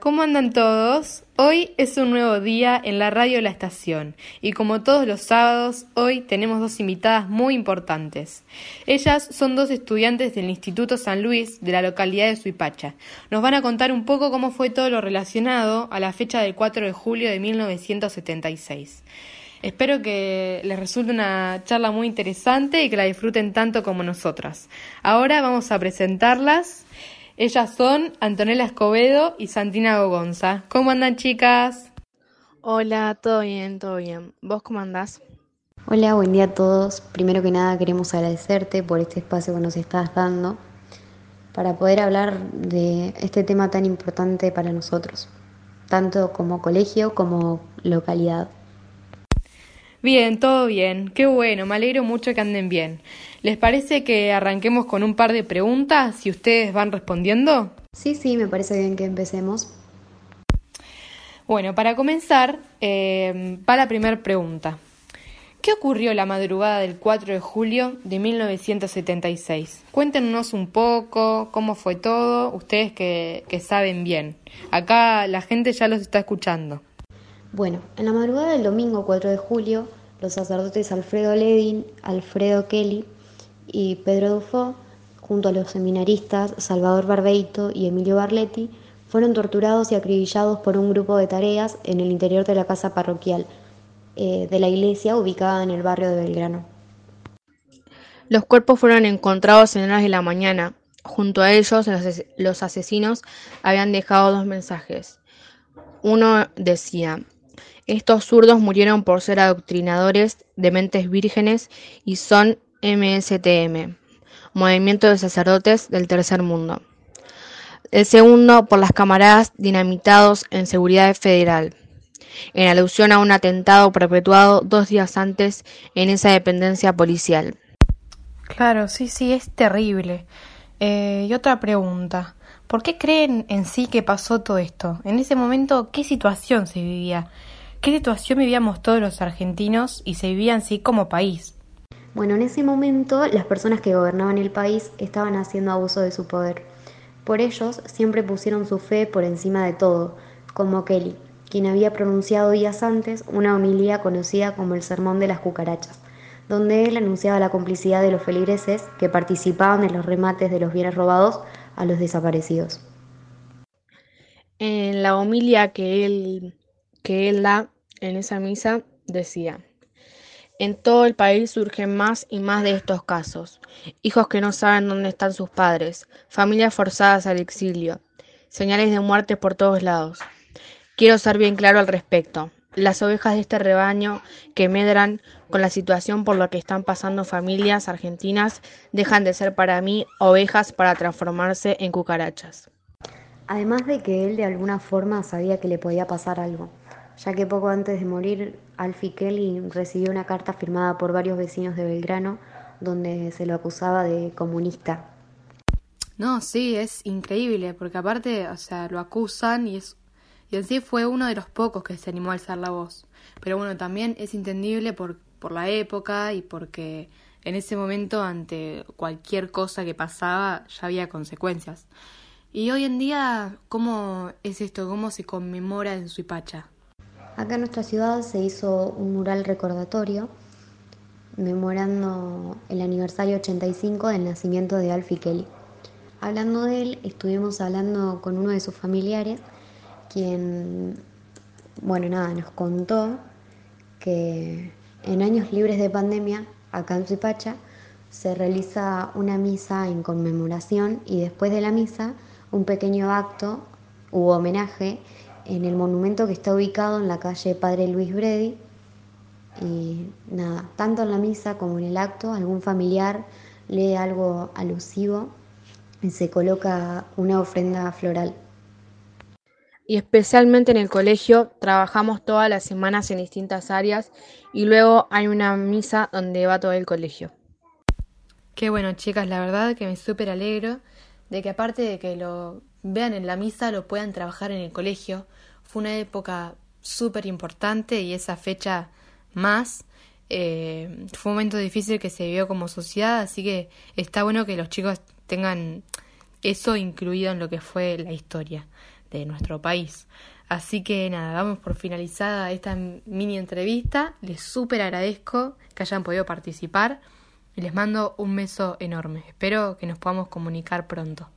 ¿cómo andan todos? Hoy es un nuevo día en la radio La Estación y como todos los sábados, hoy tenemos dos invitadas muy importantes. Ellas son dos estudiantes del Instituto San Luis de la localidad de Suipacha. Nos van a contar un poco cómo fue todo lo relacionado a la fecha del 4 de julio de 1976. Espero que les resulte una charla muy interesante y que la disfruten tanto como nosotras. Ahora vamos a presentarlas. Ellas son Antonella Escobedo y Santina Gogonza. ¿Cómo andan, chicas? Hola, todo bien, todo bien. ¿Vos cómo andás? Hola, buen día a todos. Primero que nada queremos agradecerte por este espacio que nos estás dando para poder hablar de este tema tan importante para nosotros, tanto como colegio como localidad. Bien, todo bien. Qué bueno, me alegro mucho que anden bien. ¿Les parece que arranquemos con un par de preguntas y ustedes van respondiendo? Sí, sí, me parece bien que empecemos. Bueno, para comenzar, eh, va la primera pregunta. ¿Qué ocurrió la madrugada del 4 de julio de 1976? Cuéntenos un poco cómo fue todo, ustedes que, que saben bien. Acá la gente ya los está escuchando. Bueno, en la madrugada del domingo 4 de julio, los sacerdotes Alfredo Ledin, Alfredo Kelly y Pedro Dufo, junto a los seminaristas Salvador Barbeito y Emilio Barletti, fueron torturados y acribillados por un grupo de tareas en el interior de la casa parroquial eh, de la iglesia ubicada en el barrio de Belgrano. Los cuerpos fueron encontrados en horas de la mañana. Junto a ellos, los asesinos habían dejado dos mensajes. Uno decía, estos zurdos murieron por ser adoctrinadores de mentes vírgenes y son MSTM, Movimiento de Sacerdotes del Tercer Mundo. El segundo, por las camaradas dinamitados en seguridad federal, en alusión a un atentado perpetuado dos días antes en esa dependencia policial. Claro, sí, sí, es terrible. Eh, y otra pregunta. ¿Por qué creen en sí que pasó todo esto? En ese momento, ¿qué situación se vivía? ¿Qué situación vivíamos todos los argentinos y se vivía en sí como país? Bueno, en ese momento las personas que gobernaban el país estaban haciendo abuso de su poder. Por ellos siempre pusieron su fe por encima de todo, como Kelly, quien había pronunciado días antes una homilía conocida como el Sermón de las Cucarachas, donde él anunciaba la complicidad de los feligreses que participaban en los remates de los bienes robados a los desaparecidos. En la homilia que él que él da en esa misa decía, en todo el país surgen más y más de estos casos, hijos que no saben dónde están sus padres, familias forzadas al exilio, señales de muerte por todos lados. Quiero ser bien claro al respecto. Las ovejas de este rebaño que medran con la situación por la que están pasando familias argentinas dejan de ser para mí ovejas para transformarse en cucarachas. Además de que él de alguna forma sabía que le podía pasar algo ya que poco antes de morir, Alfie Kelly recibió una carta firmada por varios vecinos de Belgrano donde se lo acusaba de comunista. No, sí, es increíble, porque aparte, o sea, lo acusan y es y fue uno de los pocos que se animó a alzar la voz. Pero bueno, también es entendible por, por la época y porque en ese momento ante cualquier cosa que pasaba ya había consecuencias. Y hoy en día, ¿cómo es esto? ¿Cómo se conmemora en Suipacha? Acá en nuestra ciudad se hizo un mural recordatorio memorando el aniversario 85 del nacimiento de Alfie Kelly. Hablando de él, estuvimos hablando con uno de sus familiares, quien, bueno, nada, nos contó que en años libres de pandemia, acá en Suipacha, se realiza una misa en conmemoración y después de la misa un pequeño acto u homenaje en el monumento que está ubicado en la calle Padre Luis Bredi. Y nada, tanto en la misa como en el acto, algún familiar lee algo alusivo y se coloca una ofrenda floral. Y especialmente en el colegio trabajamos todas las semanas en distintas áreas y luego hay una misa donde va todo el colegio. Qué bueno, chicas, la verdad que me súper alegro de que aparte de que lo vean en la misa, lo puedan trabajar en el colegio. Fue una época súper importante y esa fecha más. Eh, fue un momento difícil que se vivió como sociedad, así que está bueno que los chicos tengan eso incluido en lo que fue la historia de nuestro país. Así que nada, damos por finalizada esta mini entrevista. Les súper agradezco que hayan podido participar y les mando un beso enorme. Espero que nos podamos comunicar pronto.